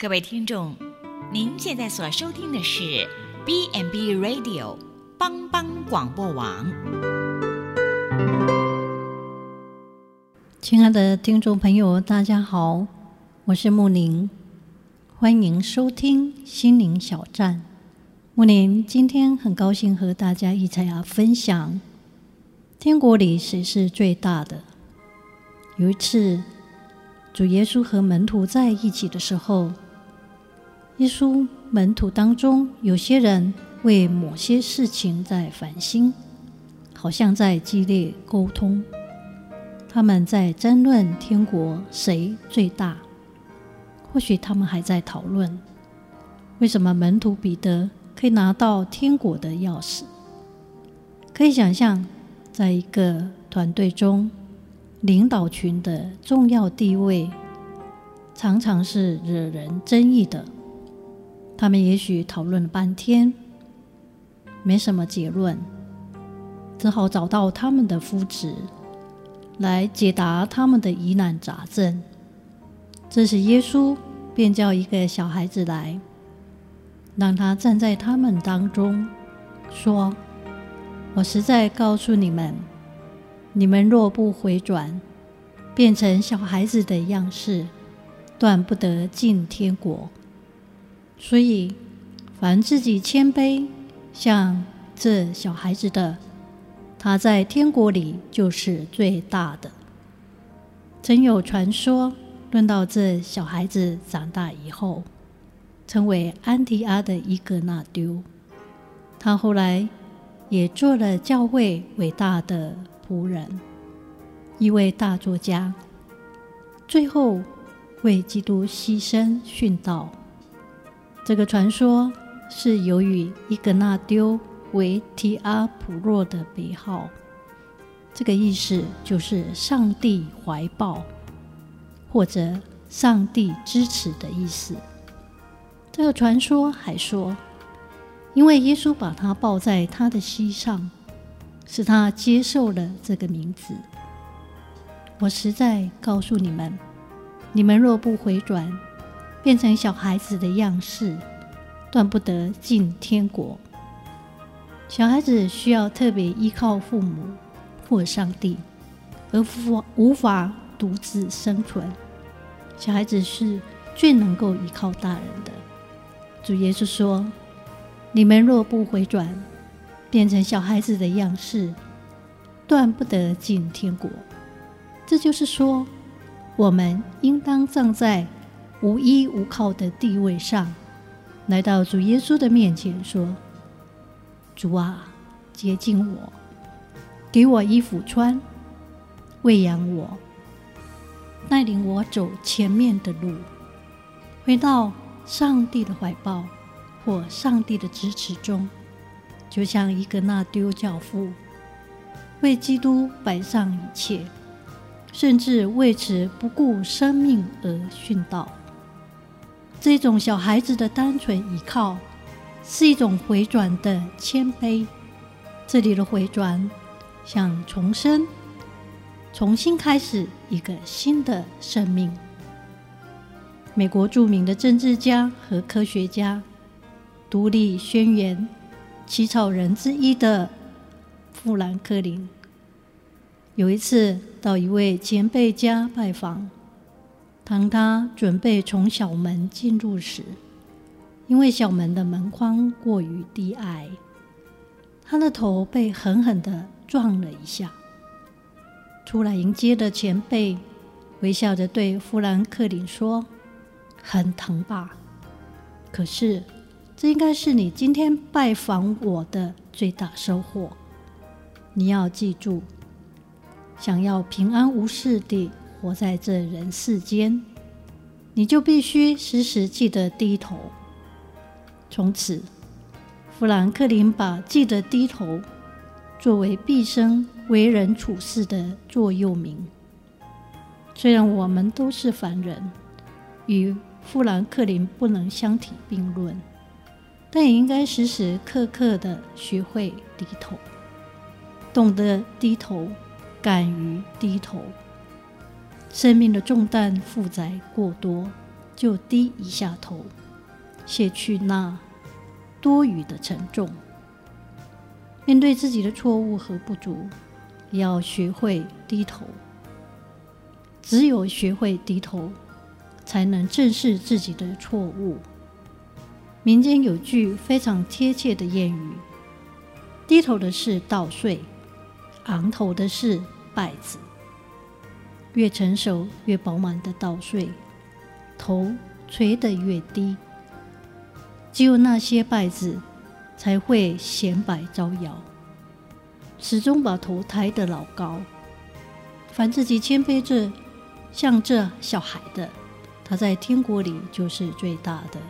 各位听众，您现在所收听的是 B n B Radio 帮帮广播网。亲爱的听众朋友，大家好，我是牧灵，欢迎收听心灵小站。牧灵今天很高兴和大家一起来分享，天国里谁是最大的？有一次，主耶稣和门徒在一起的时候。耶稣门徒当中，有些人为某些事情在烦心，好像在激烈沟通。他们在争论天国谁最大。或许他们还在讨论，为什么门徒彼得可以拿到天国的钥匙？可以想象，在一个团队中，领导群的重要地位，常常是惹人争议的。他们也许讨论了半天，没什么结论，只好找到他们的夫子来解答他们的疑难杂症。这时，耶稣便叫一个小孩子来，让他站在他们当中，说：“我实在告诉你们，你们若不回转，变成小孩子的样式，断不得进天国。”所以，凡自己谦卑，像这小孩子的，他在天国里就是最大的。曾有传说，论到这小孩子长大以后，成为安提阿的伊格纳丢，他后来也做了教会伟大的仆人，一位大作家，最后为基督牺牲殉道。这个传说是由于伊格纳丢为提阿普若的别号，这个意思就是上帝怀抱或者上帝支持的意思。这个传说还说，因为耶稣把他抱在他的膝上，使他接受了这个名字。我实在告诉你们，你们若不回转，变成小孩子的样式，断不得进天国。小孩子需要特别依靠父母或上帝，而无无法独自生存。小孩子是最能够依靠大人的。主耶稣说：“你们若不回转，变成小孩子的样式，断不得进天国。”这就是说，我们应当站在。无依无靠的地位上，来到主耶稣的面前，说：“主啊，接近我，给我衣服穿，喂养我，带领我走前面的路，回到上帝的怀抱或上帝的支持中，就像伊格那丢教父，为基督摆上一切，甚至为此不顾生命而殉道。”这种小孩子的单纯依靠，是一种回转的谦卑。这里的回转，像重生，重新开始一个新的生命。美国著名的政治家和科学家，独立宣言起草人之一的富兰克林，有一次到一位前辈家拜访。当他准备从小门进入时，因为小门的门框过于低矮，他的头被狠狠地撞了一下。出来迎接的前辈微笑着对富兰克林说：“很疼吧？可是这应该是你今天拜访我的最大收获。你要记住，想要平安无事地。”活在这人世间，你就必须时时记得低头。从此，富兰克林把记得低头作为毕生为人处事的座右铭。虽然我们都是凡人，与富兰克林不能相提并论，但也应该时时刻刻地学会低头，懂得低头，敢于低头。生命的重担负载过多，就低一下头，卸去那多余的沉重。面对自己的错误和不足，要学会低头。只有学会低头，才能正视自己的错误。民间有句非常贴切的谚语：“低头的是稻穗，昂头的是稗子。”越成熟、越饱满的稻穗，头垂得越低。只有那些败子，才会显摆招摇，始终把头抬得老高。凡自己谦卑着，像这小孩的，他在天国里就是最大的。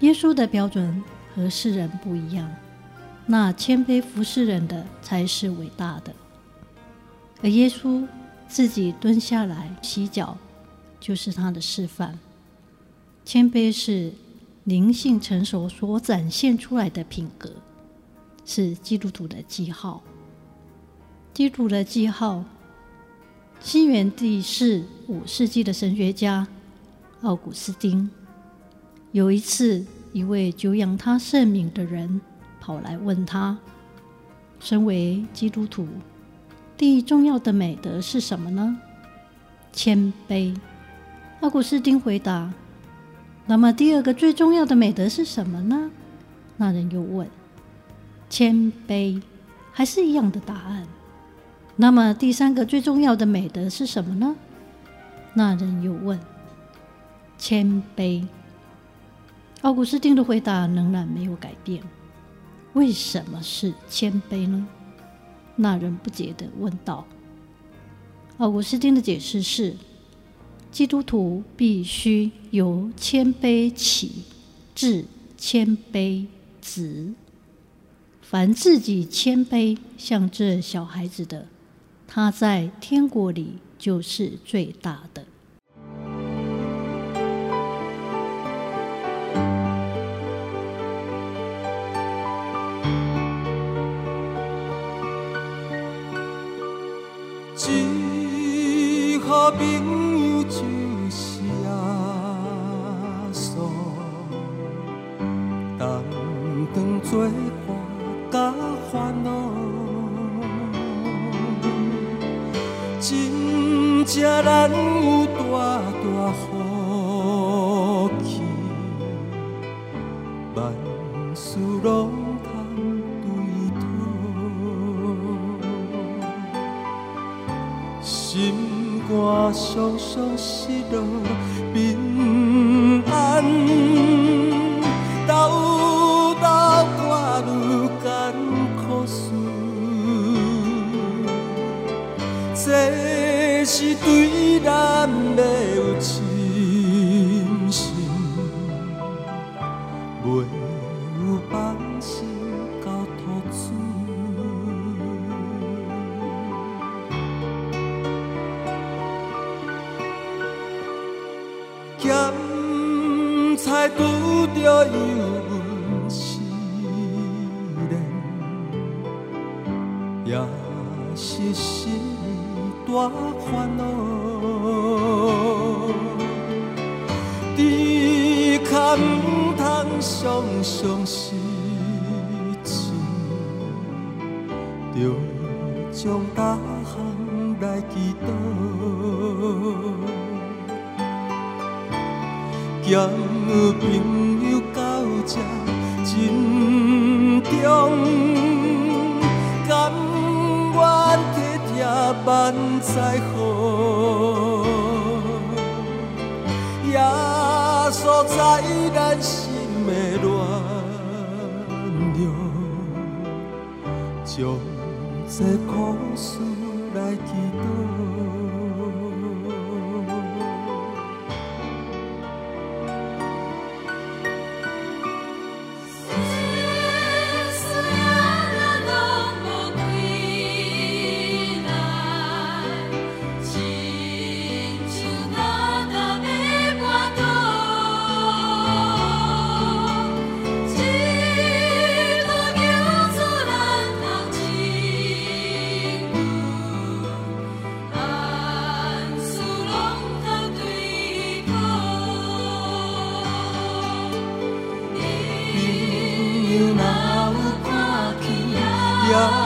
耶稣的标准和世人不一样，那谦卑服侍人的才是伟大的。而耶稣自己蹲下来洗脚，就是他的示范。谦卑是。灵性成熟所展现出来的品格，是基督徒的记号。基督的记号。西元第四五世纪的神学家奥古斯丁，有一次，一位久仰他圣名的人跑来问他：“身为基督徒，第一重要的美德是什么呢？”谦卑。奥古斯丁回答。那么第二个最重要的美德是什么呢？那人又问：“谦卑，还是一样的答案。”那么第三个最重要的美德是什么呢？那人又问：“谦卑。”奥古斯丁的回答仍然没有改变。为什么是谦卑呢？那人不解地问道。奥古斯丁的解释是。基督徒必须由谦卑起，至谦卑止。凡自己谦卑，像这小孩子的，他在天国里就是最大的。朋友。就是耶稣，担当罪过甲烦恼，真正难有大大好我常常失咸菜拄着油温试炼，也是心大烦恼。只可唔通常常失志，着将大项来祈祷。朋友到这珍重，甘愿体贴万载好，耶稣在咱心的暖流，将这苦事来祈 yeah.